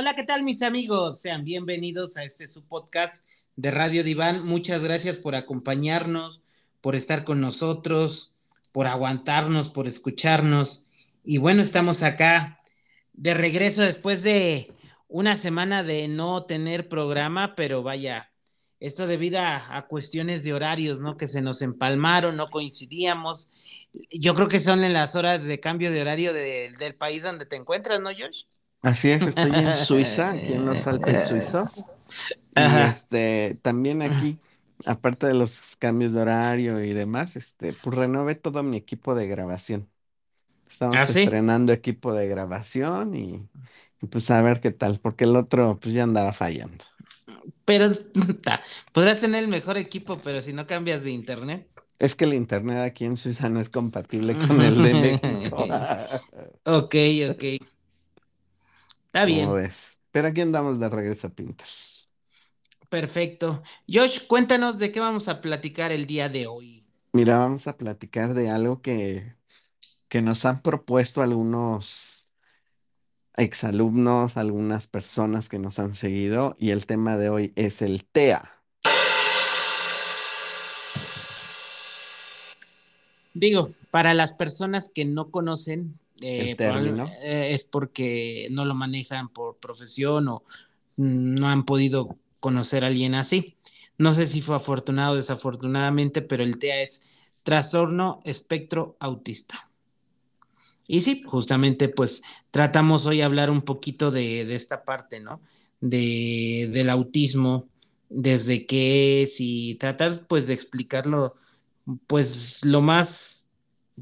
Hola, ¿qué tal mis amigos? Sean bienvenidos a este su podcast de Radio Diván. Muchas gracias por acompañarnos, por estar con nosotros, por aguantarnos, por escucharnos. Y bueno, estamos acá de regreso después de una semana de no tener programa, pero vaya, esto debido a, cuestiones de horarios, ¿no? Que se nos empalmaron, no coincidíamos. Yo creo que son en las horas de cambio de horario de, del país donde te encuentras, ¿no, Josh? Así es, estoy en Suiza, aquí en los Alpes suizos. Y este, también aquí, aparte de los cambios de horario y demás, este, pues renové todo mi equipo de grabación. Estamos ¿Ah, sí? estrenando equipo de grabación y, y pues a ver qué tal, porque el otro pues ya andaba fallando. Pero ta, podrás tener el mejor equipo, pero si no cambias de internet. Es que el internet aquí en Suiza no es compatible con el de México. ok, ok. Está bien. Pero aquí andamos de regreso a Pinter. Perfecto. Josh, cuéntanos de qué vamos a platicar el día de hoy. Mira, vamos a platicar de algo que, que nos han propuesto algunos exalumnos, algunas personas que nos han seguido, y el tema de hoy es el TEA. Digo, para las personas que no conocen, eh, eh, es porque no lo manejan por profesión o no han podido conocer a alguien así. No sé si fue afortunado o desafortunadamente, pero el TEA es trastorno espectro autista. Y sí, justamente pues tratamos hoy hablar un poquito de, de esta parte, ¿no? De, del autismo, desde qué es y tratar pues de explicarlo pues lo más...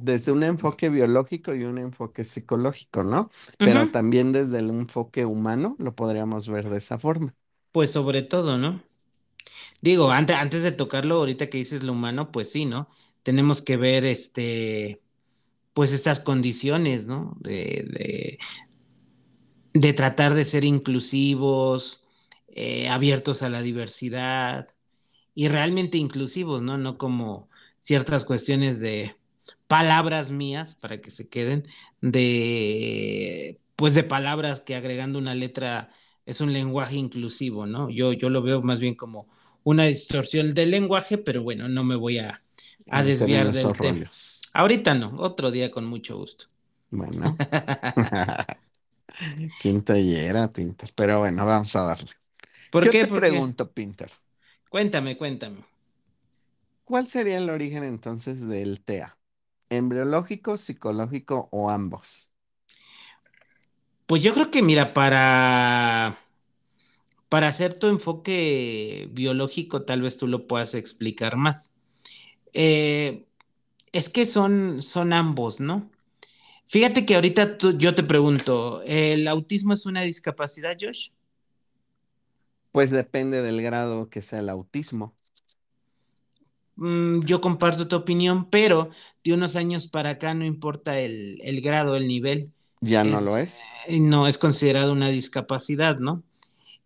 Desde un enfoque biológico y un enfoque psicológico, ¿no? Pero también desde el enfoque humano lo podríamos ver de esa forma. pues sobre todo, ¿no? Digo, antes, antes de tocarlo, ahorita que dices lo humano, pues sí, ¿no? Tenemos que ver este, pues estas condiciones, ¿no? De, de, de tratar de ser inclusivos, eh, abiertos a la diversidad y realmente inclusivos, ¿no? No como ciertas cuestiones de palabras mías para que se queden, de, pues de palabras que agregando una letra es un lenguaje inclusivo, ¿no? Yo, yo lo veo más bien como una distorsión del lenguaje, pero bueno, no me voy a, A desviar del esos tema. rollos. Ahorita no, otro día con mucho gusto. Bueno, quinto y era Pinter. Pero bueno, vamos a darle. ¿Por Yo qué? te ¿Por qué? pregunto, Pinter, Cuéntame, cuéntame. ¿cuál sería el origen entonces del TEA? ¿Embriológico, psicológico o ambos? Pues yo creo que, mira, para, para hacer tu enfoque biológico, tal vez tú lo puedas explicar más. Eh, es que son, son ambos, ¿no? Fíjate que ahorita tú- yo te pregunto, ¿el autismo es una discapacidad, Josh? Pues depende del grado que sea el autismo. Mm, yo comparto tu opinión, pero de unos años para acá no importa el, el grado, el nivel, Ya no lo es, eh, no es considerado una discapacidad, ¿no?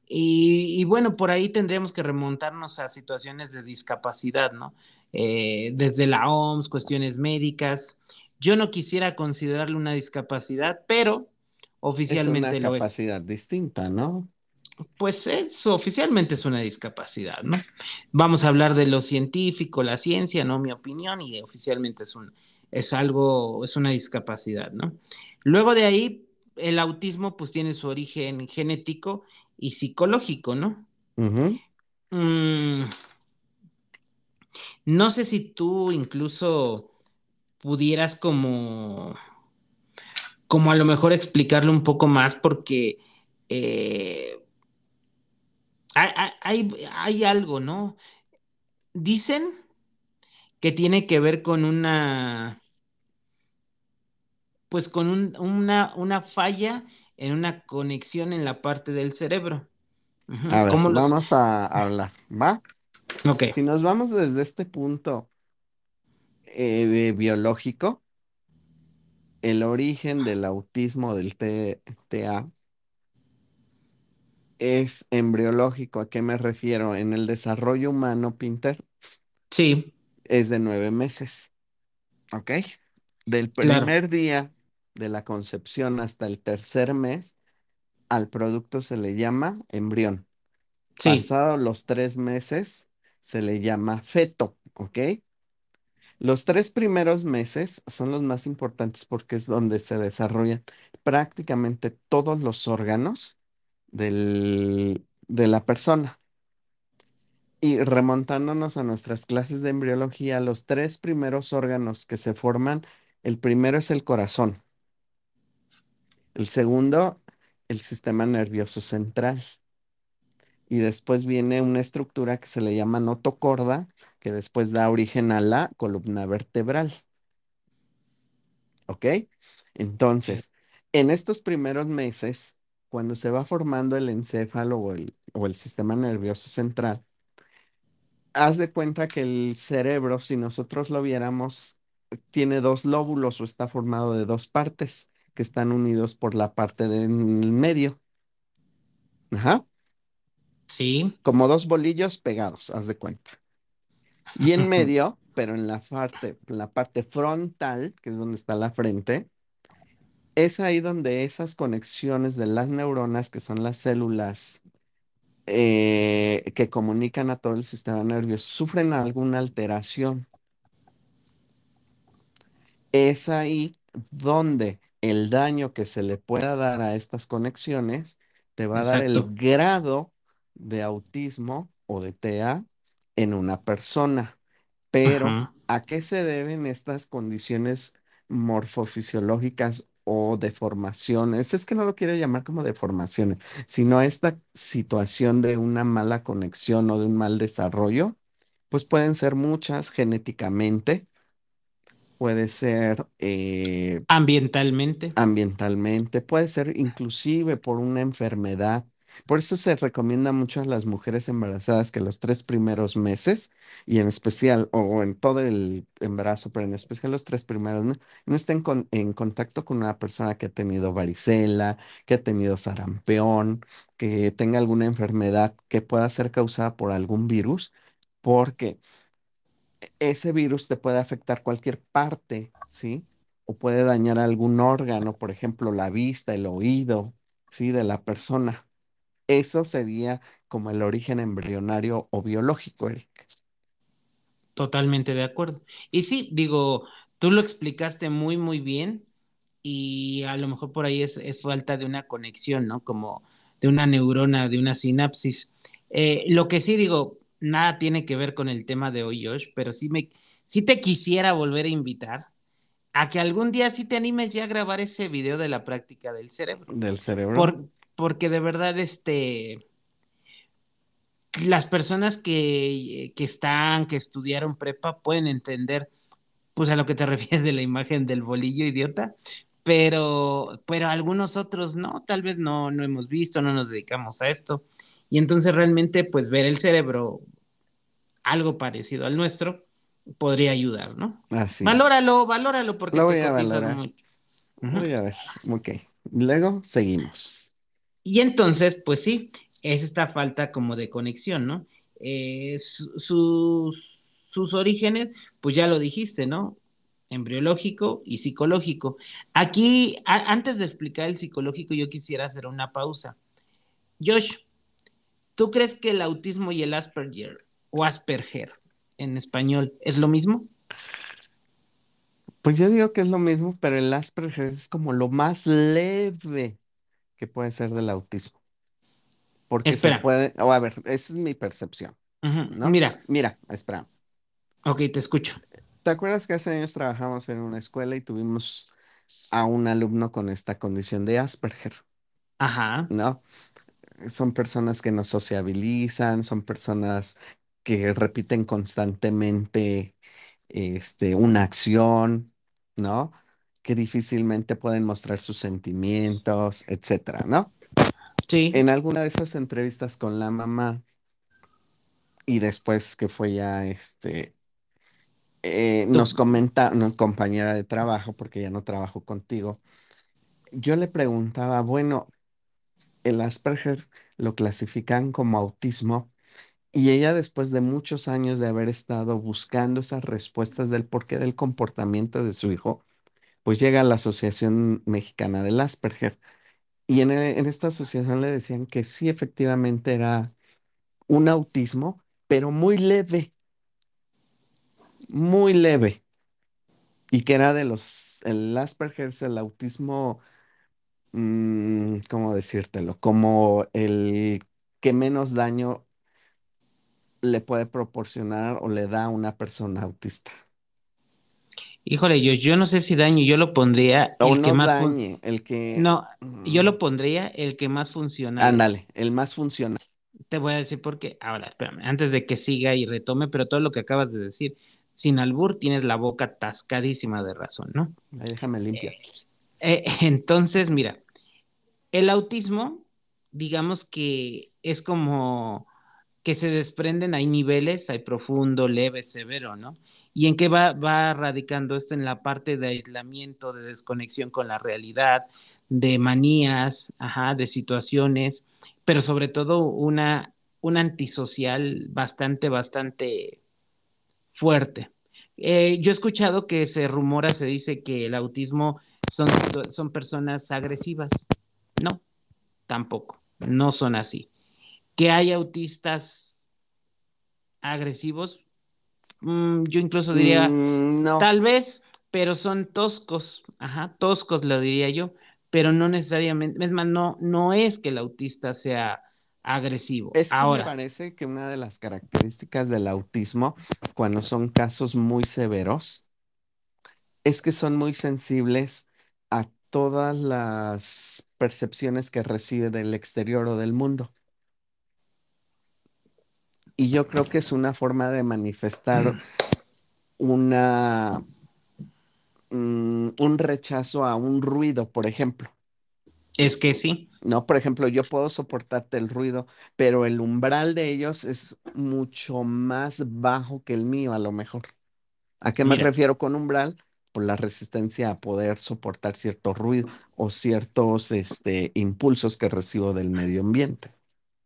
Y, y bueno, por ahí tendríamos que remontarnos a situaciones de discapacidad, ¿no? Eh, desde la OMS, cuestiones médicas. Yo no quisiera considerarlo una discapacidad, pero Es una oficialmente lo es. capacidad distinta, ¿no? Pues eso oficialmente es una discapacidad, ¿no? Vamos a hablar de lo científico, la ciencia, ¿no? Mi opinión, y oficialmente es un, es algo, es una discapacidad, ¿no? Luego de ahí, el autismo pues tiene su origen genético y psicológico, ¿no? Mm, no sé si tú incluso pudieras como, como a lo mejor explicarlo un poco más, porque eh, hay, hay, hay algo, ¿no? Dicen que tiene que ver con una, pues con un, una, una falla en una conexión en la parte del cerebro. A ver, vamos a hablar, ¿va? Ok, Si nos vamos desde este punto eh, biológico, el origen del autismo del T- TEA es embriológico. ¿A qué me refiero? En el desarrollo humano, Pinter, sí, es de nueve meses, ¿ok? Del claro. primer día de la concepción hasta el tercer mes, al producto se le llama embrión. Sí, Pasados los tres meses se le llama feto, ¿ok? Los tres primeros meses son los más importantes porque es donde se desarrollan prácticamente todos los órganos del- de la persona. Y remontándonos a nuestras clases de embriología, los tres primeros órganos que se forman, el primero es el corazón, el segundo, el sistema nervioso central, y después viene una estructura que se le llama notocorda, que después da origen a la columna vertebral. ¿Ok? Entonces, en estos primeros meses, cuando se va formando el encéfalo o el, o el sistema nervioso central, haz de cuenta que el cerebro, si nosotros lo viéramos, tiene dos lóbulos o está formado de dos partes que están unidos por la parte del medio. Ajá. sí, Como dos bolillos pegados, haz de cuenta. Y en medio, pero en la parte, en la parte frontal, que es donde está la frente, es ahí donde esas conexiones de las neuronas, que son las células eh, que comunican a todo el sistema nervioso, sufren alguna alteración. Es ahí donde el daño que se le pueda dar a estas conexiones te va a dar el grado de autismo o de TEA en una persona. Pero, Ajá. ¿a qué se deben estas condiciones morfofisiológicas o deformaciones? Es que no lo quiero llamar como deformaciones, sino esta situación de una mala conexión o de un mal desarrollo, pues pueden ser muchas genéticamente, puede ser eh, Ambientalmente, ambientalmente, puede ser inclusive por una enfermedad. Por eso se recomienda mucho a las mujeres embarazadas que los tres primeros meses, y en especial, o en todo el embarazo, pero en especial los tres primeros meses, no estén con- en contacto con una persona que ha tenido varicela, que ha tenido sarampión, que tenga alguna enfermedad que pueda ser causada por algún virus, porque ese virus te puede afectar cualquier parte, ¿sí? O puede dañar algún órgano, por ejemplo, la vista, el oído, ¿sí? De la persona. Eso sería como el origen embrionario o biológico, Eric. totalmente de acuerdo. Y sí, digo, tú lo explicaste muy, muy bien y a lo mejor por ahí es, es falta de una conexión, ¿no? Como de una neurona, de una sinapsis. Eh, lo que sí digo, nada tiene que ver con el tema de hoy, Josh, pero sí me, sí te quisiera volver a invitar a que algún día sí te animes ya a grabar ese video de la práctica del cerebro. Del cerebro. Por, porque de verdad, este, las personas que, que están, que estudiaron prepa, pueden entender, pues a lo que te refieres de la imagen del bolillo idiota, pero, pero algunos otros no, tal vez no, no hemos visto, no nos dedicamos a esto. Y entonces realmente, pues ver el cerebro algo parecido al nuestro podría ayudar, ¿no? Así es. Valóralo, valóralo porque Lo te voy a cotizas valorar. mucho. Ujú. Voy a ver. Ok. Luego seguimos. Y entonces, pues sí, es esta falta como de conexión, ¿no? Eh, su- sus, sus orígenes, pues ya lo dijiste, ¿no? Embriológico y psicológico. Aquí, antes de explicar el psicológico, yo quisiera hacer una pausa. Josh, ¿tú crees que el autismo y el Asperger o Asperger en español es lo mismo? Pues yo digo que es lo mismo, pero el Asperger es como lo más leve que puede ser del autismo. porque se puede, o a ver, esa es mi percepción. Mira, Mira, espera, ok, te escucho. ¿te acuerdas que hace años trabajamos en una escuela y tuvimos a un alumno con esta condición de Asperger, Ajá, ¿no? Son personas que no sociabilizan, son personas que repiten constantemente este, una acción, ¿no? Que difícilmente pueden mostrar sus sentimientos, etcétera, ¿no? sí, En alguna de esas entrevistas con la mamá y después que fue ya este eh, nos comenta una compañera de trabajo, porque ya no trabajo contigo, yo le preguntaba, bueno, el Asperger lo clasifican como autismo y ella después de muchos años de haber estado buscando esas respuestas del porqué del comportamiento de su hijo, pues llega a la Asociación Mexicana del Asperger Y en, e- en esta asociación le decían que sí, efectivamente era un autismo, pero muy leve, muy leve. Y que era de los, el Asperger es el autismo, mm, ¿cómo decírtelo? Como el que menos daño le puede proporcionar o le da a una persona autista. Híjole, yo, yo no sé si daño, yo lo pondría O el que no más fun- dañe, el que... no, yo lo pondría el que más funcional es. ándale, el más funcional. Te voy a decir por qué. Ahora, espérame, antes de que siga y retome, pero todo lo que acabas de decir, sin albur, tienes la boca atascadísima de razón, ¿no? Ahí déjame limpio. Eh, eh, entonces, mira, el autismo, digamos que es como que se desprenden, hay niveles, hay profundo, leve, severo, ¿no? ¿Y en qué va, va radicando esto? En la parte de aislamiento, de desconexión con la realidad, de manías, ajá, de situaciones, pero sobre todo una, un antisocial bastante, bastante fuerte. Eh, yo he escuchado que se rumora, se dice que el autismo son, son personas agresivas. No, tampoco, no son así. Que hay autistas agresivos, mm, yo incluso diría, Mm, no, tal vez, pero son toscos, ajá, toscos lo diría yo, pero no necesariamente, es más, no, no es que el autista sea agresivo. es que me Ahora, parece que una de las características del autismo, cuando son casos muy severos, es que son muy sensibles a todas las percepciones que recibe del exterior o del mundo. Y yo creo que es una forma de manifestar una, mm, un rechazo a un ruido, por ejemplo. es que sí, No, por ejemplo, yo puedo soportarte el ruido, pero el umbral de ellos es mucho más bajo que el mío, a lo mejor. ¿A qué me mira, refiero con umbral? Por la resistencia a poder soportar cierto ruido o ciertos este, impulsos que recibo del medio ambiente.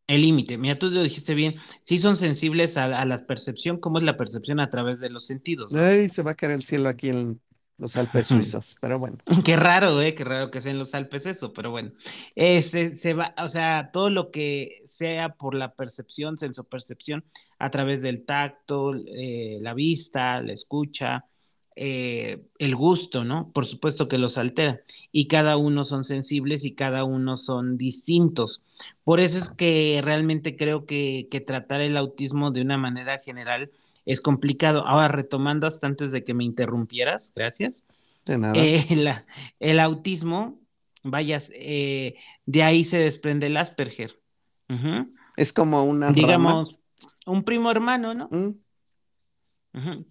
El límite, mira, tú lo dijiste bien, sí son sensibles a, a la percepción, ¿cómo es la percepción a través de los sentidos, ¿no? Ay, se va a caer el cielo aquí en los Alpes suizos, pero bueno. Qué raro, ¿eh? Qué raro que sea en los Alpes eso, pero bueno. Este, se va, o sea, todo lo que sea por la percepción, sensopercepción, a través del tacto, eh, la vista, la escucha, eh, el gusto, ¿no? Por supuesto que los altera. Y cada uno son sensibles y cada uno son distintos. Por eso es que realmente creo que, que tratar el autismo de una manera general es complicado. Ahora, retomando hasta antes de que me interrumpieras, gracias. De nada. Eh, la- el autismo, vaya, eh, de ahí se desprende el Asperger. Es como una rama. Digamos, un primo hermano, ¿no? ¿Mm?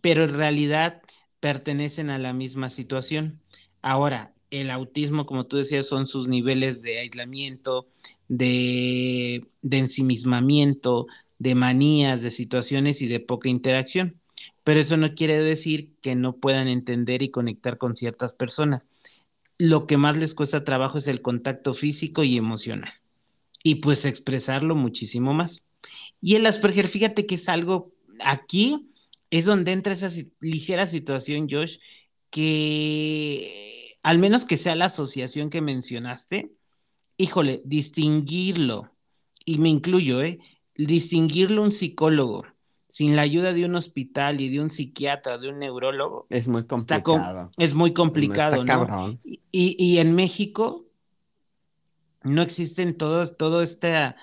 Pero en realidad pertenecen a la misma situación. Ahora, el autismo, como tú decías, son sus niveles de aislamiento, de, de ensimismamiento, de manías, de situaciones y de poca interacción. Pero eso no quiere decir que no puedan entender y conectar con ciertas personas. lo que más les cuesta trabajo es el contacto físico y emocional. Y pues expresarlo muchísimo más. Y el Asperger, fíjate que es algo, aquí es donde entra esa ligera situación, Josh, que al menos que sea la asociación que mencionaste, híjole, distinguirlo, y me incluyo, ¿eh? Distinguirlo un psicólogo sin la ayuda de un hospital y de un psiquiatra, de un neurólogo, Es muy complicado. es muy complicado, ¿no? y- y en México no existen todos, todo esta,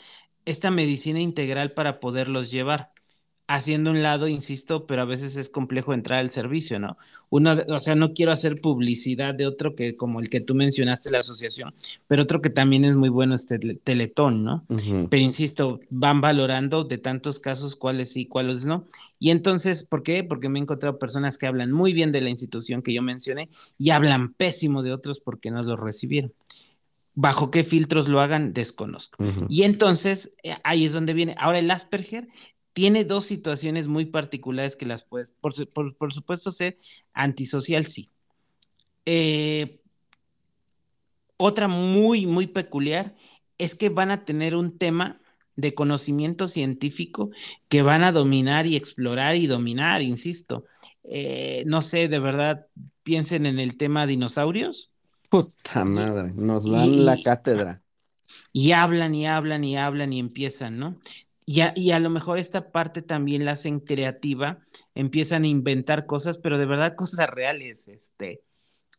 esta medicina integral para poderlos llevar. Haciendo un lado, insisto, pero a veces es complejo entrar al servicio, ¿no? Uno, o sea, no quiero hacer publicidad de otro que, como el que tú mencionaste, la asociación, pero otro que también es muy bueno es Tele- Teletón, ¿no? Pero insisto, van valorando de tantos casos cuáles sí, cuáles no. Y entonces, ¿por qué? Porque me he encontrado personas que hablan muy bien de la institución que yo mencioné y hablan pésimo de otros porque no los recibieron. Bajo qué filtros lo hagan, desconozco. Y entonces, eh, ahí es donde viene. Ahora, el Asperger tiene dos situaciones muy particulares que las puedes, por, su- por- por supuesto, ser antisocial, sí. Eh, otra muy, muy peculiar es que van a tener un tema de conocimiento científico que van a dominar y explorar y dominar, insisto. Eh, no sé, de verdad, piensen en el tema dinosaurios Puta madre, nos y- dan la y- cátedra. Y hablan y hablan y hablan y empiezan, ¿no? Y a, y a, lo mejor esta parte también la hacen creativa, empiezan a inventar cosas, pero de verdad cosas reales, este,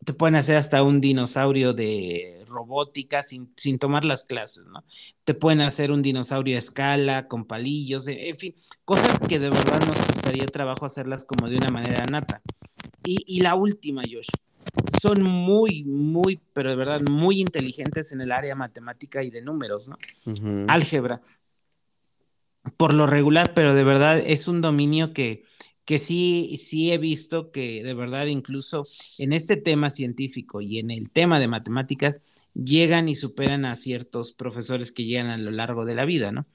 te pueden hacer hasta un dinosaurio de robótica sin, sin, tomar las clases, ¿no? Te pueden hacer un dinosaurio a escala, con palillos, en fin, cosas que de verdad nos costaría trabajo hacerlas como de una manera nata. Y, y la última, Josh, son muy, muy, pero de verdad muy inteligentes en el área matemática y de números, ¿no? Uh -huh. Álgebra. Por lo regular, pero de verdad es un dominio que, que sí, sí he visto que de verdad incluso en este tema científico y en el tema de matemáticas llegan y superan a ciertos profesores que llegan a lo largo de la vida, ¿no?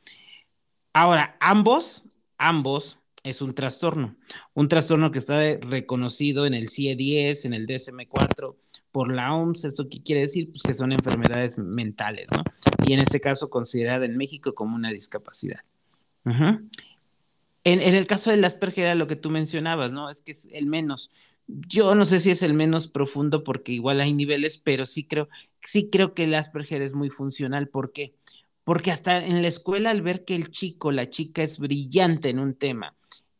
Ahora, ambos, ambos es un trastorno, un trastorno que está reconocido en el CIE-10, en el DSM-4 por la OMS, ¿eso qué quiere decir? Pues que son enfermedades mentales, ¿no? Y en este caso considerada en México como una discapacidad. Uh -huh. En, en, el caso del Asperger era lo que tú mencionabas, ¿no? Es que es el menos. Yo no sé si es el menos profundo porque igual hay niveles, pero sí creo, sí creo que el Asperger es muy funcional. ¿Por qué? Porque hasta en la escuela al ver que el chico, la chica es brillante en un tema,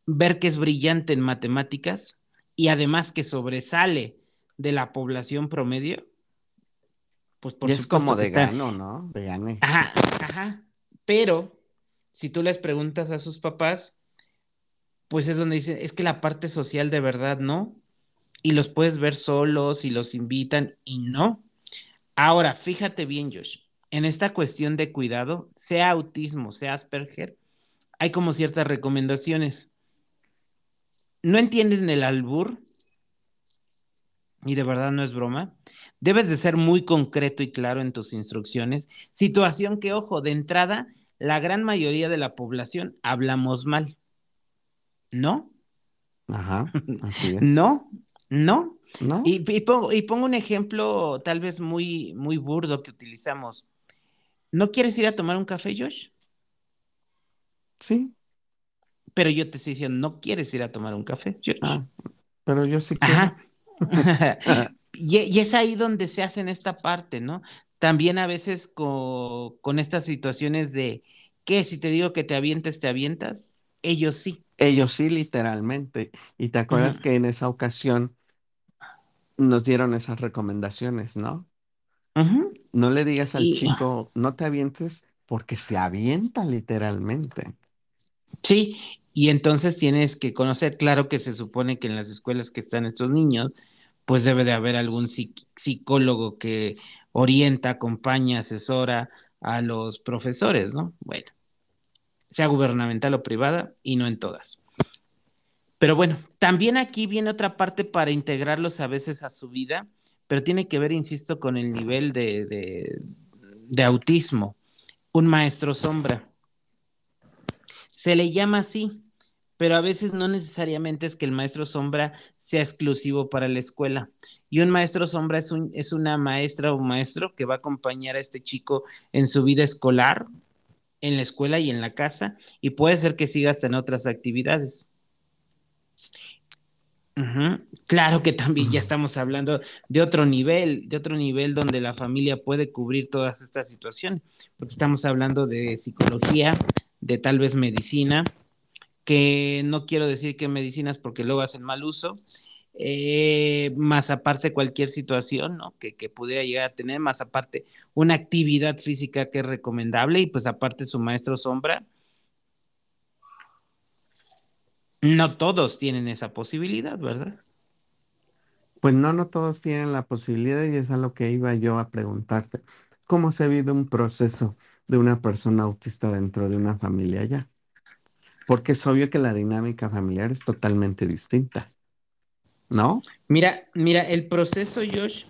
ver que es brillante en matemáticas y además que sobresale de la población promedio, pues por y es como de gano, ¿no? De gane. Ajá, ajá. Pero si tú les preguntas a sus papás, pues es donde dicen, es que la parte social de verdad no, y los puedes ver solos y los invitan y no. Ahora, fíjate bien, Josh, en esta cuestión de cuidado, sea autismo, sea Asperger, hay como ciertas recomendaciones. No entienden el albur, y de verdad no es broma, debes de ser muy concreto y claro en tus instrucciones. Situación que, ojo, de entrada, la gran mayoría de la población hablamos mal. ¿No? Ajá, así es. No, no. ¿No? Y, y, pongo, y, pongo, un ejemplo tal vez muy, muy burdo que utilizamos. ¿No quieres ir a tomar un café, Josh? Sí. Pero yo te estoy diciendo, no quieres ir a tomar un café, Josh. Ah, pero yo sí quiero. Ajá. y, y, es ahí donde se hace en esta parte, ¿no? También a veces con, con estas situaciones de, ¿qué? Si te digo que te avientes, te avientas. Ellos sí. Ellos sí, literalmente. Y te acuerdas uh -huh. que en esa ocasión nos dieron esas recomendaciones, ¿no? Uh -huh. No le digas al y... chico, no te avientes, porque se avienta literalmente. Sí, y entonces tienes que conocer, claro que se supone que en las escuelas que están estos niños, pues debe de haber algún psicólogo que orienta, acompaña, asesora a los profesores, ¿no? Bueno sea gubernamental o privada, y no en todas. Pero bueno, también aquí viene otra parte para integrarlos a veces a su vida, pero tiene que ver, insisto, con el nivel de, de, autismo. Un maestro sombra. Se le llama así, pero a veces no necesariamente es que el maestro sombra sea exclusivo para la escuela. Y un maestro sombra es, un, es una maestra o maestro que va a acompañar a este chico en su vida escolar, en la escuela y en la casa y puede ser que siga hasta en otras actividades. Uh -huh. Claro que también uh -huh. ya estamos hablando de otro nivel, de otro nivel donde la familia puede cubrir todas estas situaciones, porque estamos hablando de psicología, de tal vez medicina, que no quiero decir que medicinas porque luego hacen mal uso, eh, más aparte cualquier situación ¿no? que, que, pudiera llegar a tener, más aparte una actividad física que es recomendable y pues aparte su maestro sombra. No todos tienen esa posibilidad, ¿verdad? Pues no, no todos tienen la posibilidad y es a lo que iba yo a preguntarte. ¿Cómo se vive un proceso de una persona autista dentro de una familia ya? Porque es obvio que la dinámica familiar es totalmente distinta. ¿No? Mira, mira, el proceso, Josh,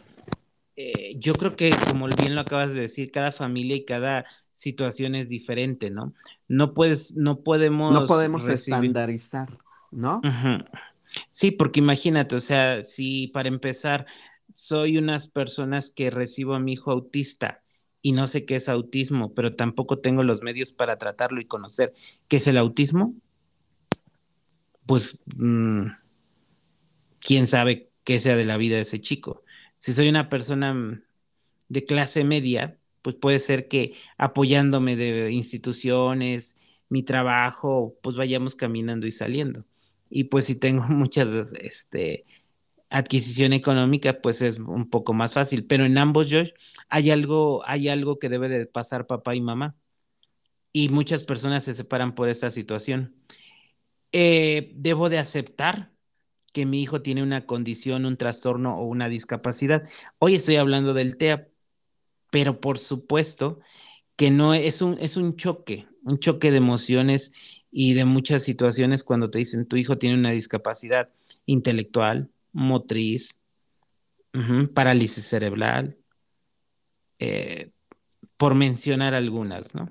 eh, yo creo que, como bien lo acabas de decir, cada familia y cada situación es diferente, ¿no? No puedes, no podemos. No podemos recibir... estandarizar, ¿no? Uh -huh. Sí, porque imagínate, o sea, si para empezar soy unas personas que recibo a mi hijo autista y no sé qué es autismo, pero tampoco tengo los medios para tratarlo y conocer qué es el autismo, pues. Mmm, quién sabe qué sea de la vida de ese chico. Si soy una persona de clase media, pues puede ser que apoyándome de instituciones, mi trabajo, pues vayamos caminando y saliendo. Y pues si tengo muchas, este, adquisición económica, pues es un poco más fácil. Pero en ambos, Josh, hay algo, hay algo que debe de pasar papá y mamá. Y muchas personas se separan por esta situación. Eh, debo de aceptar que mi hijo tiene una condición, un trastorno o una discapacidad. Hoy estoy hablando del TEA, pero por supuesto que no es un, es un choque, un choque de emociones y de muchas situaciones cuando te dicen tu hijo tiene una discapacidad intelectual, motriz, parálisis cerebral, eh, por mencionar algunas, ¿no?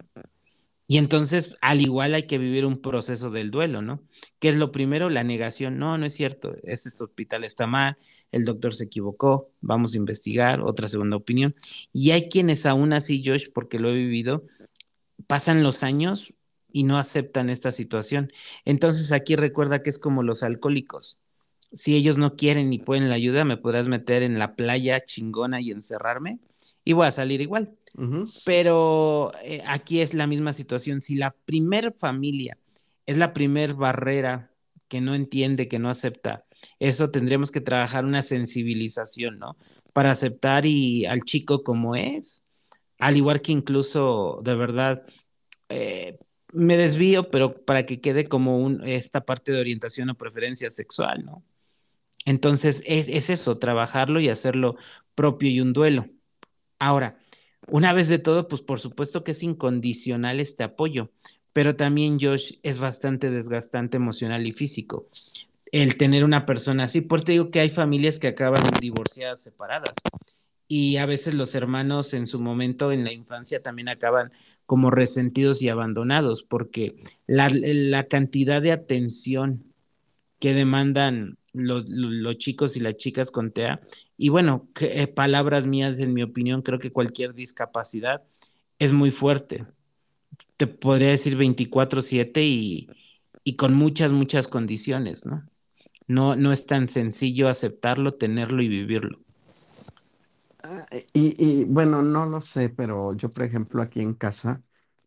Y entonces, al igual hay que vivir un proceso del duelo, ¿no? ¿Qué es lo primero? La negación. No, no es cierto. Ese hospital está mal, el doctor se equivocó, vamos a investigar, otra segunda opinión. Y hay quienes aún así, Josh, porque lo he vivido, pasan los años y no aceptan esta situación. Entonces aquí recuerda que es como los alcohólicos. Si ellos no quieren ni pueden la ayuda, me podrás meter en la playa chingona y encerrarme y voy a salir igual. Pero eh, aquí es la misma situación. Si la primer familia es la primer barrera que no entiende, que no acepta, eso tendríamos que trabajar una sensibilización, ¿no? Para aceptar y al chico como es, al igual que incluso de verdad eh, me desvío, pero para que quede como un, esta parte de orientación o preferencia sexual, ¿no? Entonces es, es eso, trabajarlo y hacerlo propio y un duelo. Ahora, una vez de todo, pues por supuesto que es incondicional este apoyo, pero también Josh es bastante desgastante emocional y físico. El tener una persona así, porque digo que hay familias que acaban divorciadas, separadas, y a veces los hermanos en su momento en la infancia también acaban como resentidos y abandonados, porque la, la cantidad de atención que demandan los chicos y las chicas con TEA. Y bueno, que, eh, palabras mías, en mi opinión, creo que cualquier discapacidad es muy fuerte. Te podría decir 24/7 y, y con muchas, muchas condiciones, ¿no? ¿no? No es tan sencillo aceptarlo, tenerlo y vivirlo. Ah, y, y, bueno, no lo sé, pero yo, por ejemplo, aquí en casa,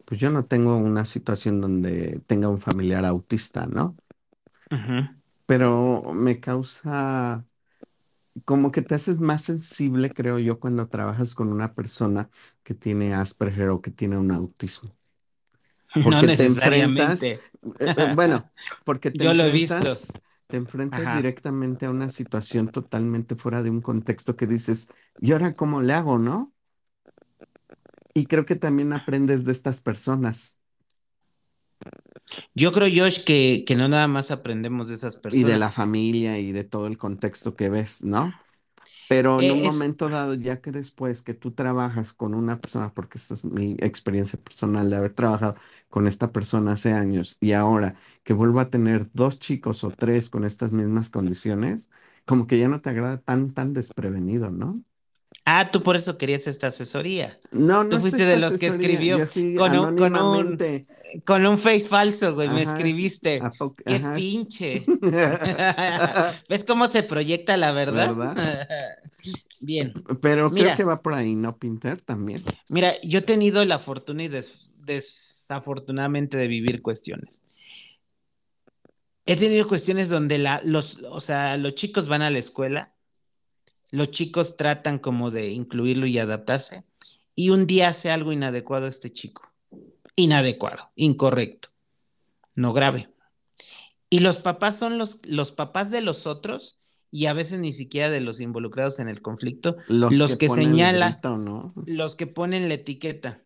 pues yo no tengo una situación donde tenga un familiar autista, ¿no? Pero me causa como que te haces más sensible, creo yo, cuando trabajas con una persona que tiene Asperger o que tiene un autismo. no necesariamente. Eh, eh, bueno, porque te yo lo he visto. Te enfrentas directamente a una situación totalmente fuera de un contexto que dices, ¿y ahora cómo le hago, no? Y creo que también aprendes de estas personas. Yo creo, Josh, que, que no nada más aprendemos de esas personas. Y de la familia y de todo el contexto que ves, ¿no? Pero en un momento dado, ya que después que tú trabajas con una persona, porque esta es mi experiencia personal de haber trabajado con esta persona hace años y ahora que vuelvo a tener dos chicos o tres con estas mismas condiciones, como que ya no te agrada tan, tan desprevenido, ¿no? Ah, tú por eso querías esta asesoría. No, no. Tú fuiste de los que escribió con un, con, un, con un face falso, güey. me escribiste. Qué pinche. ¿Ves cómo se proyecta la verdad? ¿verdad? Bien. Pero creo que va por ahí, ¿no, Pinter? También. Mira, yo he tenido la fortuna y desafortunadamente de vivir cuestiones. He tenido cuestiones donde la, los, o sea, los chicos van a la escuela los chicos tratan como de incluirlo y adaptarse, y un día hace algo inadecuado este chico. Inadecuado, incorrecto, no grave. Y los papás son los, los papás de los otros y a veces ni siquiera de los involucrados en el conflicto, los, que, señalan, los que ponen la etiqueta.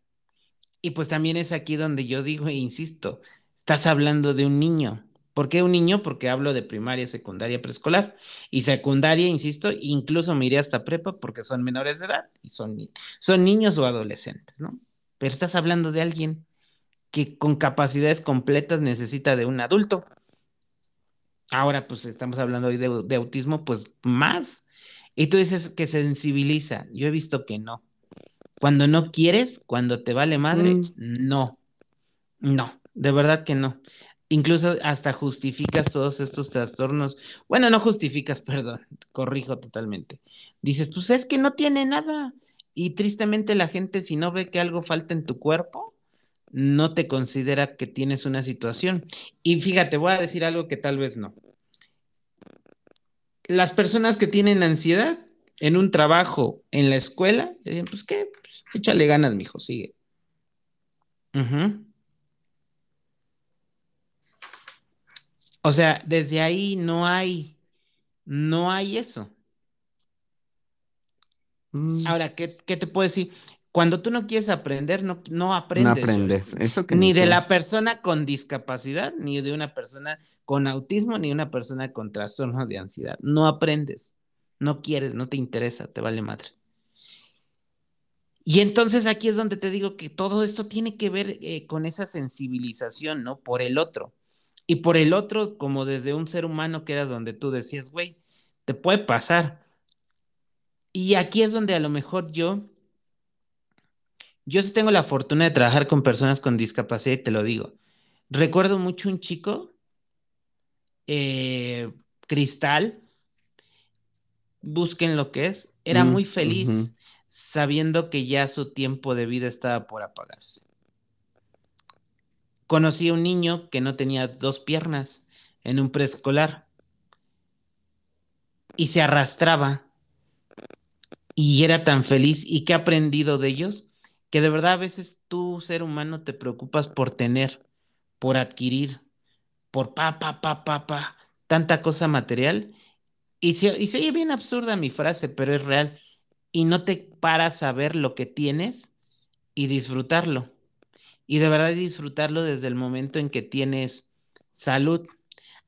Y pues también es aquí donde yo digo e insisto, estás hablando de un niño, ¿Por qué un niño? Porque hablo de primaria, secundaria, preescolar. Y secundaria, insisto, incluso me iré hasta prepa porque son menores de edad y son, son niños o adolescentes, ¿no? Pero estás hablando de alguien que con capacidades completas necesita de un adulto. Ahora, pues estamos hablando hoy de, autismo, pues más. Y tú dices que sensibiliza. Yo he visto que no. Cuando no quieres, cuando te vale madre, mm. no. No, de verdad que no incluso hasta justificas todos estos trastornos. Bueno, no justificas, perdón, corrijo totalmente. Dices, pues es que no tiene nada. Y tristemente la gente si no ve que algo falta en tu cuerpo, no te considera que tienes una situación. Y fíjate, voy a decir algo que tal vez no. Las personas que tienen ansiedad en un trabajo, en la escuela, dicen, pues qué, pues, échale ganas, mijo, sigue. O sea, desde ahí no hay, no hay eso. Mm. Ahora, ¿qué, ¿qué, te puedo decir? Cuando tú no quieres aprender, no, no aprendes. No aprendes. Eso que ni de la persona con discapacidad, ni de una persona con autismo, ni de una persona con trastorno de ansiedad. No aprendes. No quieres, no te interesa, te vale madre. Y entonces aquí es donde te digo que todo esto tiene que ver eh, con esa sensibilización, ¿no? Por el otro. Y por el otro, como desde un ser humano que era donde tú decías, güey, te puede pasar. Y aquí es donde a lo mejor yo yo sí tengo la fortuna de trabajar con personas con discapacidad y te lo digo. Recuerdo mucho un chico, eh, Cristal, busquen lo que es, era mm, muy feliz sabiendo que ya su tiempo de vida estaba por apagarse. Conocí a un niño que no tenía dos piernas en un preescolar y se arrastraba y era tan feliz y que ha aprendido de ellos que de verdad a veces tú, ser humano, te preocupas por tener, por adquirir, por pa, pa, pa, pa, pa, tanta cosa material. Y se, y se oye bien absurda mi frase, pero es real. Y no te paras a ver lo que tienes y disfrutarlo. Y de verdad disfrutarlo desde el momento en que tienes salud.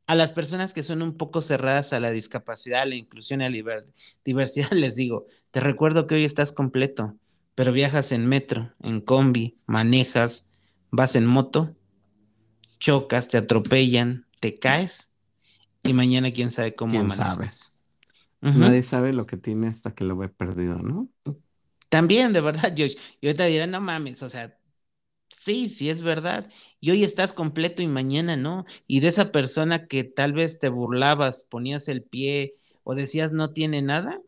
A las personas que son un poco cerradas a la discapacidad, a la inclusión y a la diversidad, les digo, te recuerdo que hoy estás completo pero viajas en metro, en combi, manejas, vas en moto, chocas, te atropellan, te caes y mañana quién sabe cómo ¿Quién Nadie sabe lo que tiene hasta que lo ve perdido, ¿no? También, de verdad, Josh. Y ahorita dirán, no mames, o sea, sí, sí es verdad. Y hoy estás completo y mañana no. Y de esa persona que tal vez te burlabas, ponías el pie o decías no tiene nada,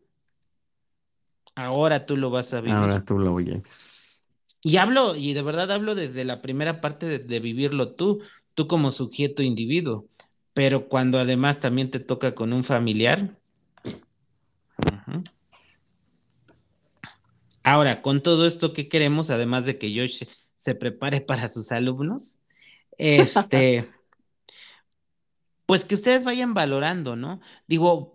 Ahora tú lo vas a vivir. Ahora tú lo oyes. Y hablo, y de verdad hablo desde la primera parte de, vivirlo tú, tú como sujeto individuo, pero cuando además también te toca con un familiar. Ahora, con todo esto que queremos, además de que Josh se prepare para sus alumnos, este, pues que ustedes vayan valorando, ¿no? Digo,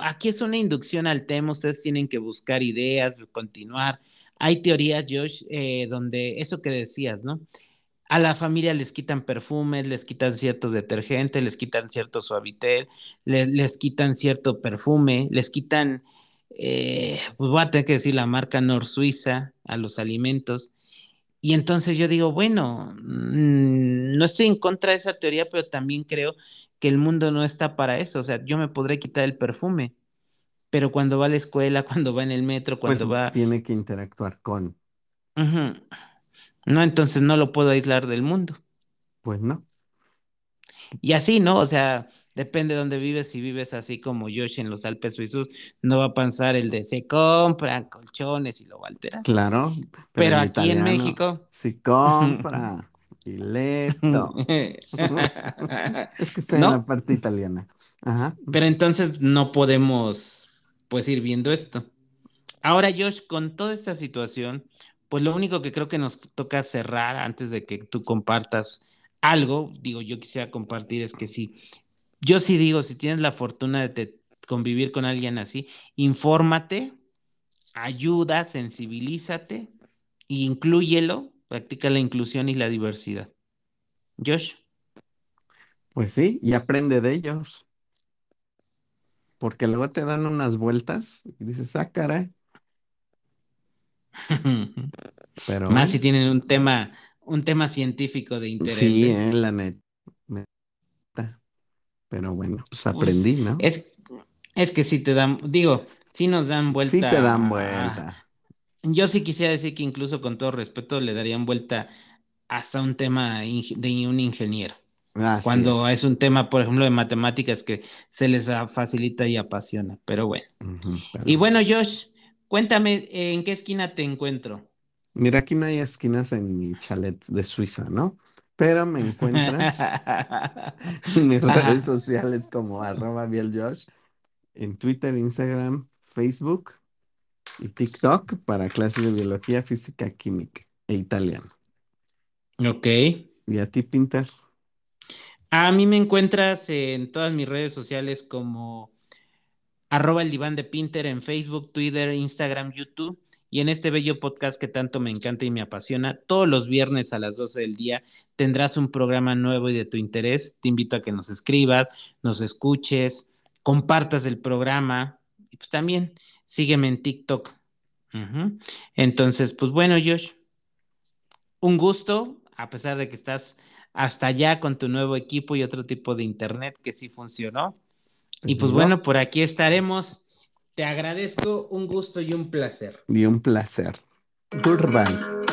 aquí es una inducción al tema, ustedes tienen que buscar ideas, continuar. Hay teorías, Josh, eh, donde eso que decías, ¿no? A la familia les quitan perfumes, les quitan ciertos detergentes, les quitan cierto suavitel, les, les quitan cierto perfume, les quitan, eh, pues voy a tener que decir la marca Nor Suiza a los alimentos. Y entonces yo digo, bueno, mm, no estoy en contra de esa teoría, pero también creo que el mundo no está para eso. O sea, yo me podré quitar el perfume, pero cuando va a la escuela, cuando va en el metro, cuando pues va... Tiene que interactuar con. No, entonces no lo puedo aislar del mundo. Pues no. Y así, ¿no? O sea, depende de dónde vives. Si vives así como Yoshi en los Alpes suizos, no va a pensar el de se compran colchones y lo va a alterar. Claro. Pero, aquí en México. Si compra. Fileto. es que estoy en la parte italiana. Pero entonces no podemos, pues, ir viendo esto. Ahora, Josh, con toda esta situación, pues lo único que creo que nos toca cerrar antes de que tú compartas algo, digo, yo quisiera compartir es que sí, yo sí digo, si tienes la fortuna de convivir con alguien así, infórmate, ayuda, sensibilízate e inclúyelo Practica la inclusión y la diversidad. Josh. Pues sí, y aprende de ellos. Porque luego te dan unas vueltas y dices, ah, caray. Pero, Más si tienen un tema, un tema científico de interés. Sí, ¿eh? la neta. Pero bueno, pues, pues aprendí, ¿no? Es, es que si te dan, digo, si nos dan vuelta. Sí te dan vuelta. Yo sí quisiera decir que incluso con todo respeto le darían vuelta hasta un tema de un ingeniero. cuando es. un tema, por ejemplo, de matemáticas que se les facilita y apasiona, pero bueno. y bueno, Josh, Cuéntame, ¿en qué esquina te encuentro? Mira, aquí no hay esquinas en mi chalet de Suiza, ¿no? Pero me encuentras en mis redes sociales como arroba bieljosh, en Twitter, Instagram, Facebook y TikTok para clases de biología, física, química e italiano. Ok. ¿Y a ti, Pinter? A mí me encuentras en todas mis redes sociales como arroba el diván de Pinter en Facebook, Twitter, Instagram, YouTube y en este bello podcast que tanto me encanta y me apasiona. Todos los viernes a las 12 del día tendrás un programa nuevo y de tu interés. Te invito a que nos escribas, nos escuches, compartas el programa y pues también sígueme en TikTok. Entonces, pues bueno, Josh, un gusto, a pesar de que estás hasta allá con tu nuevo equipo y otro tipo de internet que sí funcionó. Y pues bueno, por aquí estaremos. Te agradezco, un gusto y un placer. Y un placer. Goodbye.